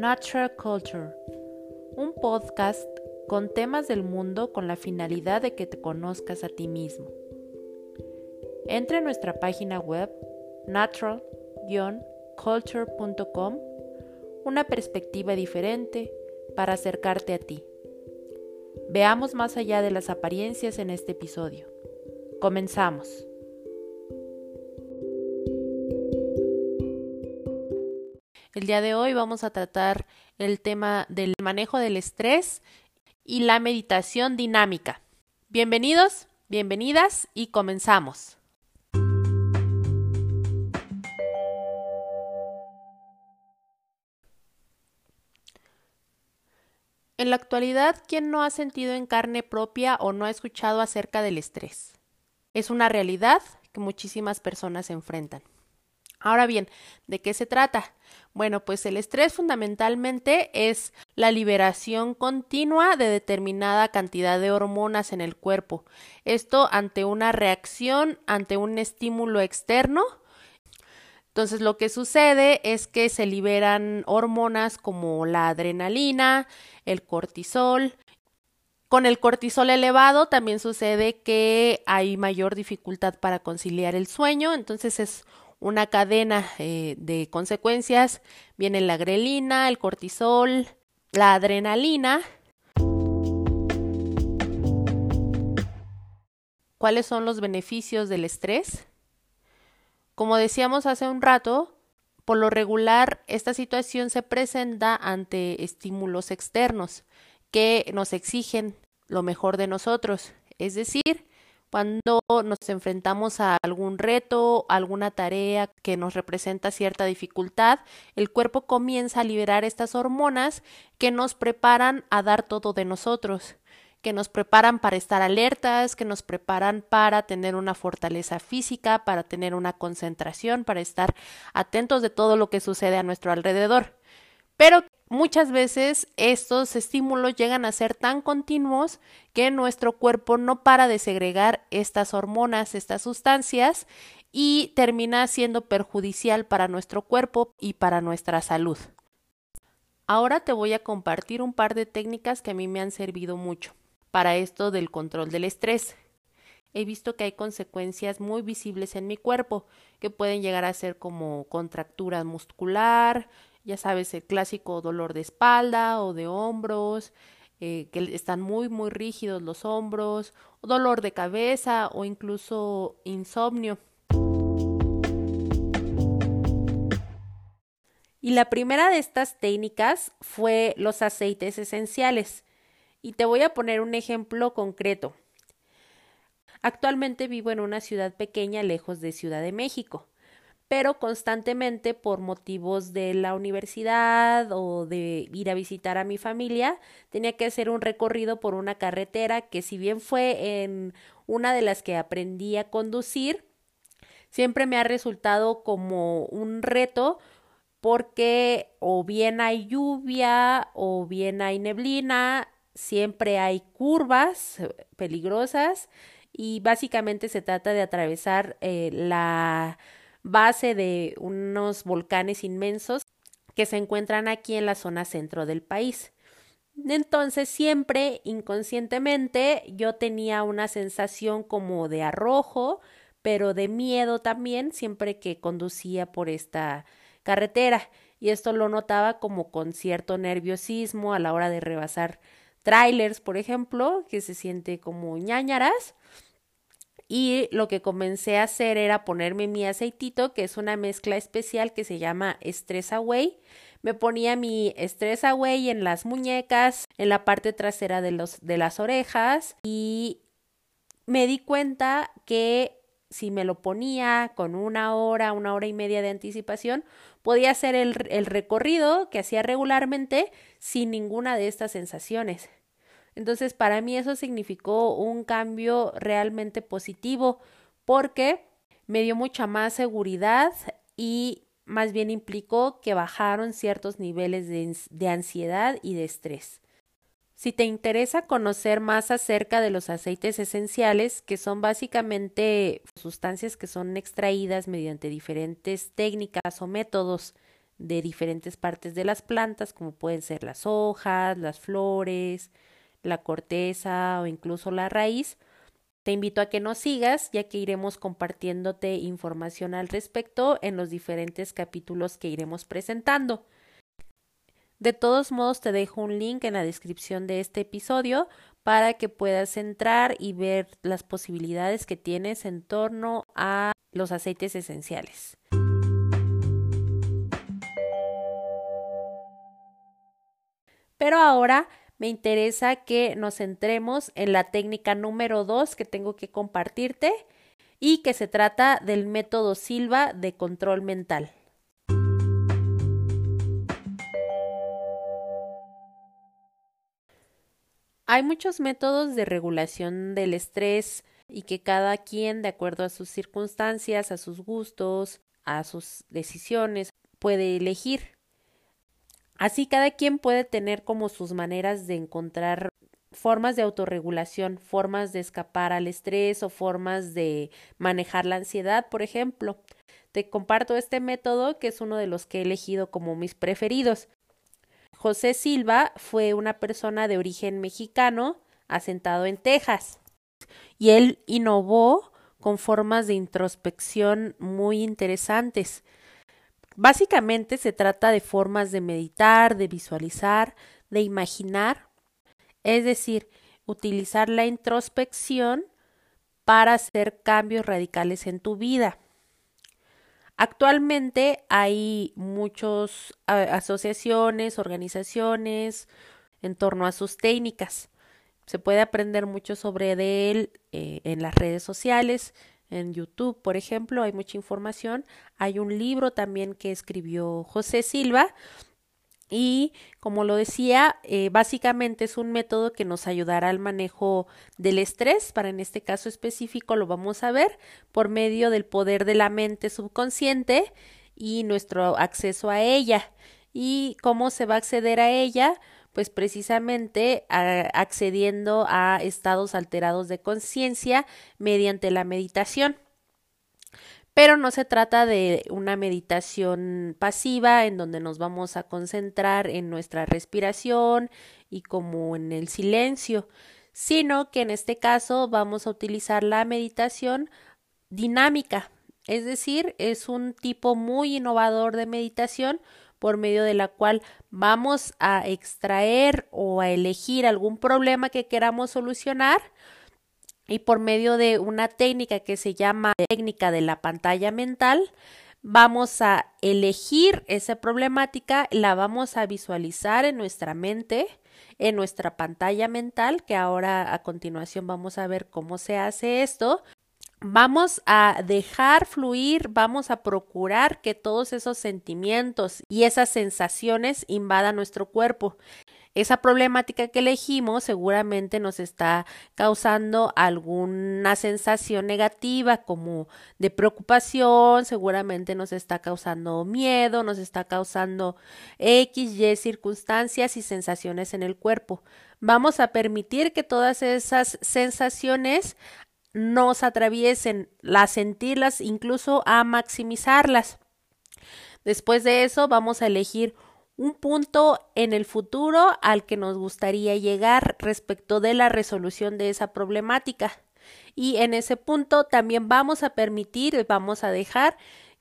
Natural Culture, un podcast con temas del mundo con la finalidad de que te conozcas a ti mismo. Entra en nuestra página web natural-culture.com, una perspectiva diferente para acercarte a ti. Veamos más allá de las apariencias en este episodio. Comenzamos. El día de hoy vamos a tratar el tema del manejo del estrés y la meditación dinámica. Bienvenidos, bienvenidas y comenzamos. En la actualidad, ¿quién no ha sentido en carne propia o no ha escuchado acerca del estrés? Es una realidad que muchísimas personas enfrentan. Ahora bien, ¿de qué se trata? Bueno, pues el estrés fundamentalmente es la liberación continua de determinada cantidad de hormonas en el cuerpo. Esto ante una reacción, ante un estímulo externo entonces lo que sucede es que se liberan hormonas como la adrenalina, el cortisol. Con el cortisol elevado también sucede que hay mayor dificultad para conciliar el sueño, entonces es una cadena eh, de consecuencias. Viene la grelina, el cortisol, la adrenalina. ¿Cuáles son los beneficios del estrés? Como decíamos hace un rato, por lo regular esta situación se presenta ante estímulos externos que nos exigen lo mejor de nosotros, es decir, cuando nos enfrentamos a algún reto, alguna tarea que nos representa cierta dificultad, el cuerpo comienza a liberar estas hormonas que nos preparan a dar todo de nosotros que nos preparan para estar alertas, que nos preparan para tener una fortaleza física, para tener una concentración, para estar atentos de todo lo que sucede a nuestro alrededor. Pero muchas veces estos estímulos llegan a ser tan continuos que nuestro cuerpo no para de segregar estas hormonas, estas sustancias, y termina siendo perjudicial para nuestro cuerpo y para nuestra salud. Ahora te voy a compartir un par de técnicas que a mí me han servido mucho para esto del control del estrés. He visto que hay consecuencias muy visibles en mi cuerpo, que pueden llegar a ser como contractura muscular, ya sabes, el clásico dolor de espalda o de hombros, eh, que están muy, muy rígidos los hombros, dolor de cabeza o incluso insomnio. Y la primera de estas técnicas fue los aceites esenciales. Y te voy a poner un ejemplo concreto. Actualmente vivo en una ciudad pequeña lejos de Ciudad de México, pero constantemente por motivos de la universidad o de ir a visitar a mi familia, tenía que hacer un recorrido por una carretera que si bien fue en una de las que aprendí a conducir, siempre me ha resultado como un reto porque o bien hay lluvia o bien hay neblina siempre hay curvas eh, peligrosas y básicamente se trata de atravesar eh, la base de unos volcanes inmensos que se encuentran aquí en la zona centro del país. Entonces siempre inconscientemente yo tenía una sensación como de arrojo, pero de miedo también siempre que conducía por esta carretera y esto lo notaba como con cierto nerviosismo a la hora de rebasar trailers, por ejemplo, que se siente como ñañaras. Y lo que comencé a hacer era ponerme mi aceitito, que es una mezcla especial que se llama Stress Away. Me ponía mi Stress Away en las muñecas, en la parte trasera de, las orejas y me di cuenta que si me lo ponía con una hora, una hora y media de anticipación, podía hacer el, el recorrido que hacía regularmente sin ninguna de estas sensaciones. Entonces, para mí eso significó un cambio realmente positivo porque me dio mucha más seguridad y más bien implicó que bajaron ciertos niveles de, de, ansiedad y de estrés. Si te interesa conocer más acerca de los aceites esenciales, que son básicamente sustancias que son extraídas mediante diferentes técnicas o métodos de diferentes partes de las plantas, como pueden ser las hojas, las flores, la corteza o incluso la raíz. Te invito a que nos sigas, ya que iremos compartiéndote información al respecto en los diferentes capítulos que iremos presentando. De todos modos, te dejo un link en la descripción de este episodio para que puedas entrar y ver las posibilidades que tienes en torno a los aceites esenciales. Pero ahora me interesa que nos centremos en la técnica número dos que tengo que compartirte y que se trata del método Silva de control mental. Hay muchos métodos de regulación del estrés y que cada quien, de acuerdo a sus circunstancias, a sus gustos, a sus decisiones, puede elegir. Así cada quien puede tener como sus maneras de encontrar formas de autorregulación, formas de escapar al estrés o formas de manejar la ansiedad, por ejemplo. Te comparto este método que es uno de los que he elegido como mis preferidos. José Silva fue una persona de origen mexicano asentado en Texas y él innovó con formas de introspección muy interesantes. Básicamente se trata de formas de meditar, de visualizar, de imaginar, es decir, utilizar la introspección para hacer cambios radicales en tu vida. Actualmente hay muchas asociaciones, organizaciones en torno a sus técnicas. Se puede aprender mucho sobre él eh, en las redes sociales, en YouTube, por ejemplo, hay mucha información. Hay un libro también que escribió José Silva. Y como lo decía, eh, básicamente es un método que nos ayudará al manejo del estrés. Para en este caso específico lo vamos a ver por medio del poder de la mente subconsciente y nuestro acceso a ella. ¿Y cómo se va a acceder a ella? Pues precisamente accediendo a estados alterados de conciencia mediante la meditación. Pero no se trata de una meditación pasiva en donde nos vamos a concentrar en nuestra respiración y como en el silencio, sino que en este caso vamos a utilizar la meditación dinámica, es decir, es un tipo muy innovador de meditación por medio de la cual vamos a extraer o a elegir algún problema que queramos solucionar y por medio de una técnica que se llama técnica de la pantalla mental, vamos a elegir esa problemática, la vamos a visualizar en nuestra mente, en nuestra pantalla mental, que ahora a continuación vamos a ver cómo se hace esto, vamos a dejar fluir, vamos a procurar que todos esos sentimientos y esas sensaciones invadan nuestro cuerpo. Esa problemática que elegimos seguramente nos está causando alguna sensación negativa como de preocupación, seguramente nos está causando miedo, nos está causando X, Y circunstancias y sensaciones en el cuerpo. Vamos a permitir que todas esas sensaciones nos atraviesen, a sentirlas, incluso a maximizarlas. Después de eso vamos a elegir un punto en el futuro al que nos gustaría llegar respecto de la resolución de esa problemática. Y en ese punto también vamos a permitir, vamos a dejar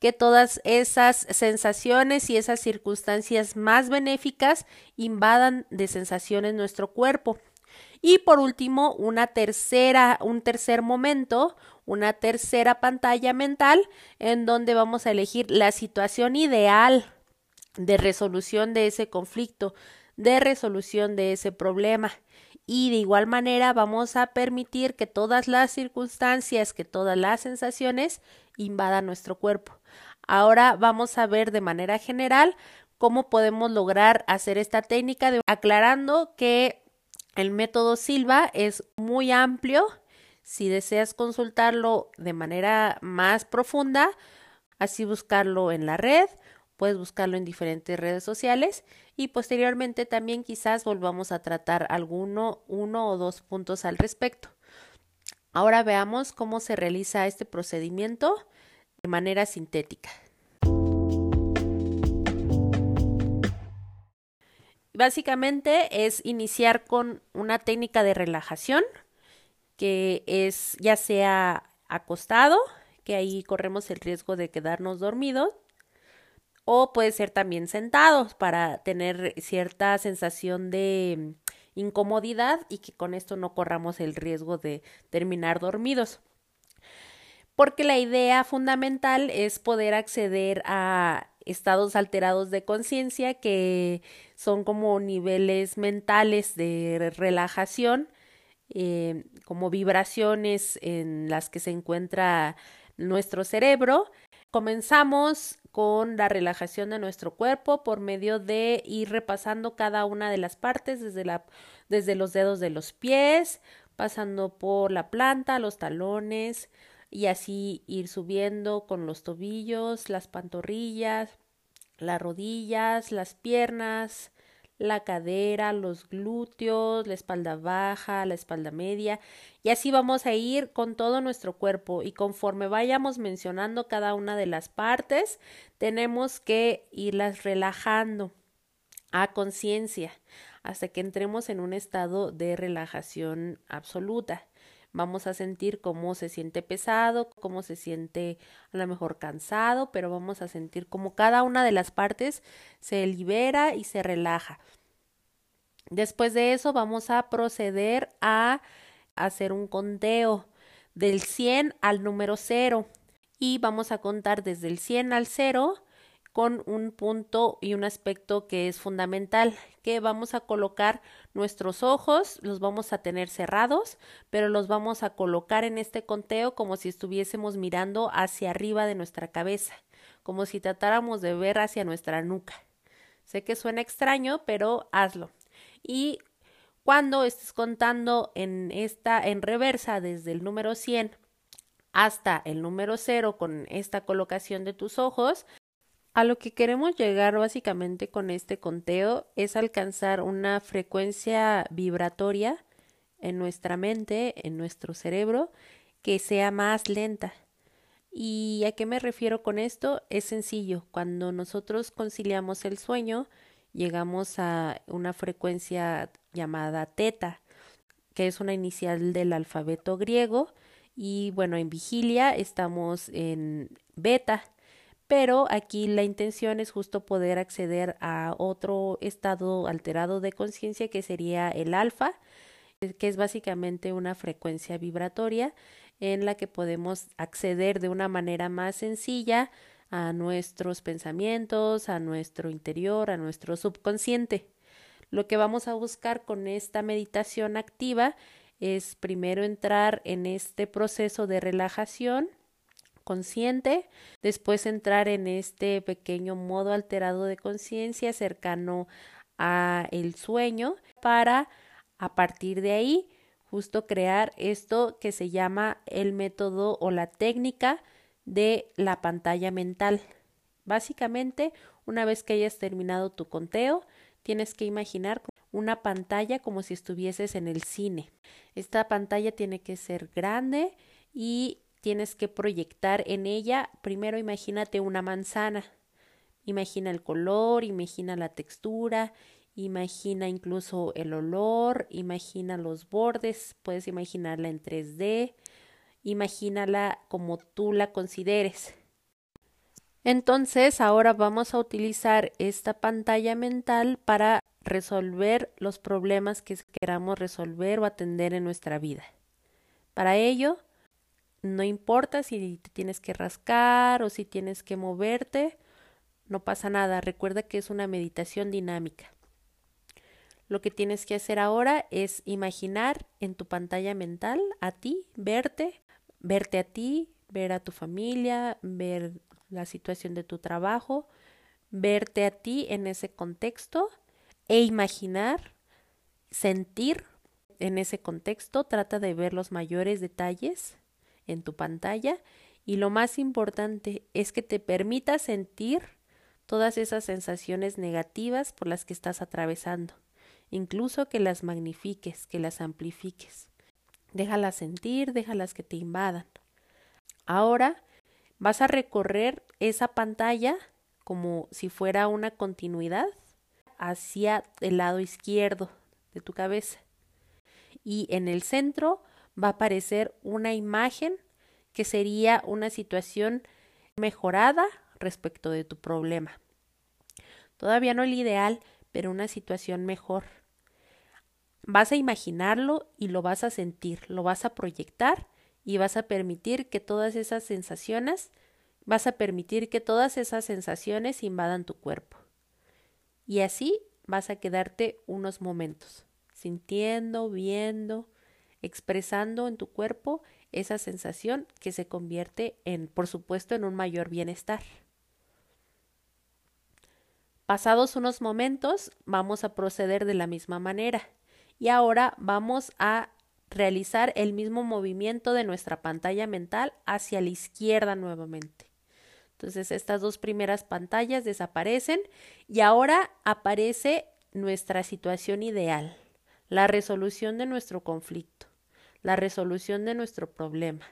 que todas esas sensaciones y esas circunstancias más benéficas invadan de sensaciones nuestro cuerpo. Y por último, una tercera, un tercer momento, una tercera pantalla mental en donde vamos a elegir la situación ideal de resolución de ese conflicto, de resolución de ese problema. Y de igual manera vamos a permitir que todas las circunstancias, que todas las sensaciones invadan nuestro cuerpo. Ahora vamos a ver de manera general cómo podemos lograr hacer esta técnica, de, aclarando que el método Silva es muy amplio. Si deseas consultarlo de manera más profunda, así buscarlo en la red, puedes buscarlo en diferentes redes sociales y posteriormente también quizás volvamos a tratar alguno, uno o dos puntos al respecto. Ahora veamos cómo se realiza este procedimiento de manera sintética. Básicamente es iniciar con una técnica de relajación que es ya sea acostado, que ahí corremos el riesgo de quedarnos dormidos, o puede ser también sentados para tener cierta sensación de incomodidad y que con esto no corramos el riesgo de terminar dormidos. Porque la idea fundamental es poder acceder a estados alterados de conciencia que son como niveles mentales de relajación, eh, como vibraciones en las que se encuentra nuestro cerebro. Comenzamos con la relajación de nuestro cuerpo por medio de ir repasando cada una de las partes desde, los dedos de los pies, pasando por la planta, los talones y así ir subiendo con los tobillos, las pantorrillas, las rodillas, las piernas, la cadera, los glúteos, la espalda baja, la espalda media, y así vamos a ir con todo nuestro cuerpo y conforme vayamos mencionando cada una de las partes, tenemos que irlas relajando a conciencia hasta que entremos en un estado de relajación absoluta. Vamos a sentir cómo se siente pesado, cómo se siente a lo mejor cansado, pero vamos a sentir cómo cada una de las partes se libera y se relaja. Después de eso vamos a proceder a hacer un conteo del 100 al número 0 y vamos a contar desde el 100 al 0 con un punto y un aspecto que es fundamental, que vamos a colocar nuestros ojos, los vamos a tener cerrados, pero los vamos a colocar en este conteo como si estuviésemos mirando hacia arriba de nuestra cabeza, como si tratáramos de ver hacia nuestra nuca. Sé que suena extraño, pero hazlo. Y cuando estés contando en esta en reversa desde el número 100 hasta el número 0 con esta colocación de tus ojos, a lo que queremos llegar básicamente con este conteo es alcanzar una frecuencia vibratoria en nuestra mente, en nuestro cerebro, que sea más lenta. ¿Y a qué me refiero con esto? Es sencillo. Cuando nosotros conciliamos el sueño, llegamos a una frecuencia llamada teta, que es una inicial del alfabeto griego. Y bueno, en vigilia estamos en beta, pero aquí la intención es justo poder acceder a otro estado alterado de conciencia que sería el alfa, que es básicamente una frecuencia vibratoria en la que podemos acceder de una manera más sencilla a nuestros pensamientos, a nuestro interior, a nuestro subconsciente. Lo que vamos a buscar con esta meditación activa es primero entrar en este proceso de relajación consciente, después entrar en este pequeño modo alterado de conciencia cercano a el sueño para a partir de ahí justo crear esto que se llama el método o la técnica de la pantalla mental. Básicamente, una vez que hayas terminado tu conteo, tienes que imaginar una pantalla como si estuvieses en el cine. Esta pantalla tiene que ser grande y tienes que proyectar en ella, primero imagínate una manzana, imagina el color, imagina la textura, imagina incluso el olor, imagina los bordes, puedes imaginarla en 3D, imagínala como tú la consideres. Entonces, ahora vamos a utilizar esta pantalla mental para resolver los problemas que queramos resolver o atender en nuestra vida. Para ello, no importa si te tienes que rascar o si tienes que moverte, no pasa nada. Recuerda que es una meditación dinámica. Lo que tienes que hacer ahora es imaginar en tu pantalla mental a ti, verte, verte a ti, ver a tu familia, ver la situación de tu trabajo, verte a ti en ese contexto e imaginar, sentir en ese contexto. Trata de ver los mayores detalles en tu pantalla y lo más importante es que te permita sentir todas esas sensaciones negativas por las que estás atravesando, incluso que las magnifiques, que las amplifiques. Déjalas sentir, déjalas que te invadan. Ahora vas a recorrer esa pantalla como si fuera una continuidad hacia el lado izquierdo de tu cabeza. Y en el centro va a aparecer una imagen que sería una situación mejorada respecto de tu problema. Todavía no el ideal, pero una situación mejor. Vas a imaginarlo y lo vas a sentir, lo vas a proyectar y vas a permitir que todas esas sensaciones, vas a permitir que todas esas sensaciones invadan tu cuerpo. Y así vas a quedarte unos momentos, sintiendo, viendo, expresando en tu cuerpo esa sensación que se convierte en, por supuesto, en un mayor bienestar. Pasados unos momentos, vamos a proceder de la misma manera y ahora vamos a realizar el mismo movimiento de nuestra pantalla mental hacia la izquierda nuevamente. Entonces estas dos primeras pantallas desaparecen y ahora aparece nuestra situación ideal, la resolución de nuestro conflicto, la resolución de nuestro problema.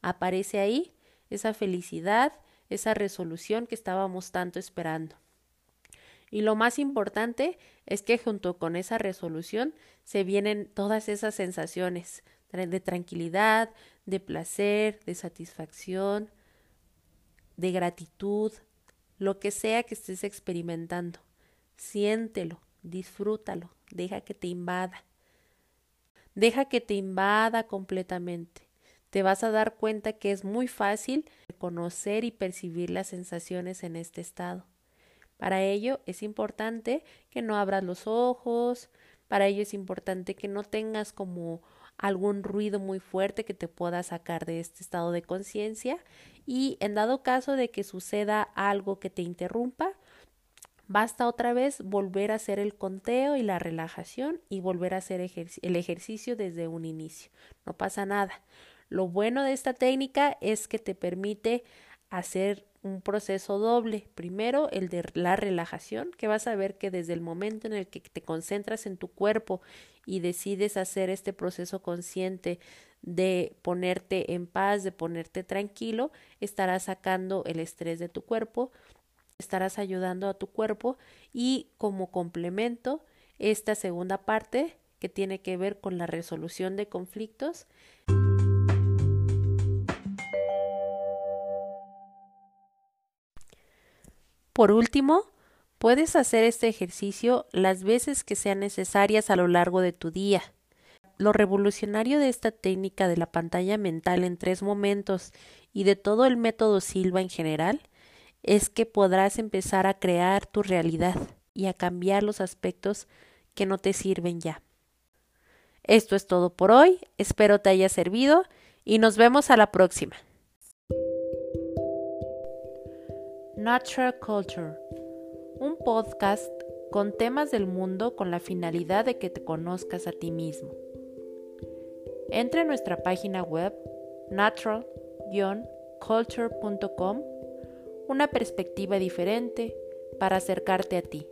Aparece ahí esa felicidad, esa resolución que estábamos tanto esperando. Y lo más importante es que junto con esa resolución se vienen todas esas sensaciones de tranquilidad, de placer, de satisfacción, de gratitud, lo que sea que estés experimentando. Siéntelo, disfrútalo, deja que te invada. Deja que te invada completamente. Te vas a dar cuenta que es muy fácil conocer y percibir las sensaciones en este estado. Para ello es importante que no abras los ojos, para ello es importante que no tengas como algún ruido muy fuerte que te pueda sacar de este estado de conciencia y en dado caso de que suceda algo que te interrumpa, basta otra vez volver a hacer el conteo y la relajación y volver a hacer el ejercicio desde un inicio. No pasa nada. Lo bueno de esta técnica es que te permite hacer un proceso doble. Primero, el de la relajación, que vas a ver que desde el momento en el que te concentras en tu cuerpo y decides hacer este proceso consciente de ponerte en paz, de ponerte tranquilo, estarás sacando el estrés de tu cuerpo, estarás ayudando a tu cuerpo y como complemento, esta segunda parte que tiene que ver con la resolución de conflictos. Por último, puedes hacer este ejercicio las veces que sean necesarias a lo largo de tu día. Lo revolucionario de esta técnica de la pantalla mental en tres momentos y de todo el método Silva en general es que podrás empezar a crear tu realidad y a cambiar los aspectos que no te sirven ya. Esto es todo por hoy, espero te haya servido y nos vemos a la próxima. Natural Culture, un podcast con temas del mundo con la finalidad de que te conozcas a ti mismo. Entra en nuestra página web natural-culture.com, una perspectiva diferente para acercarte a ti.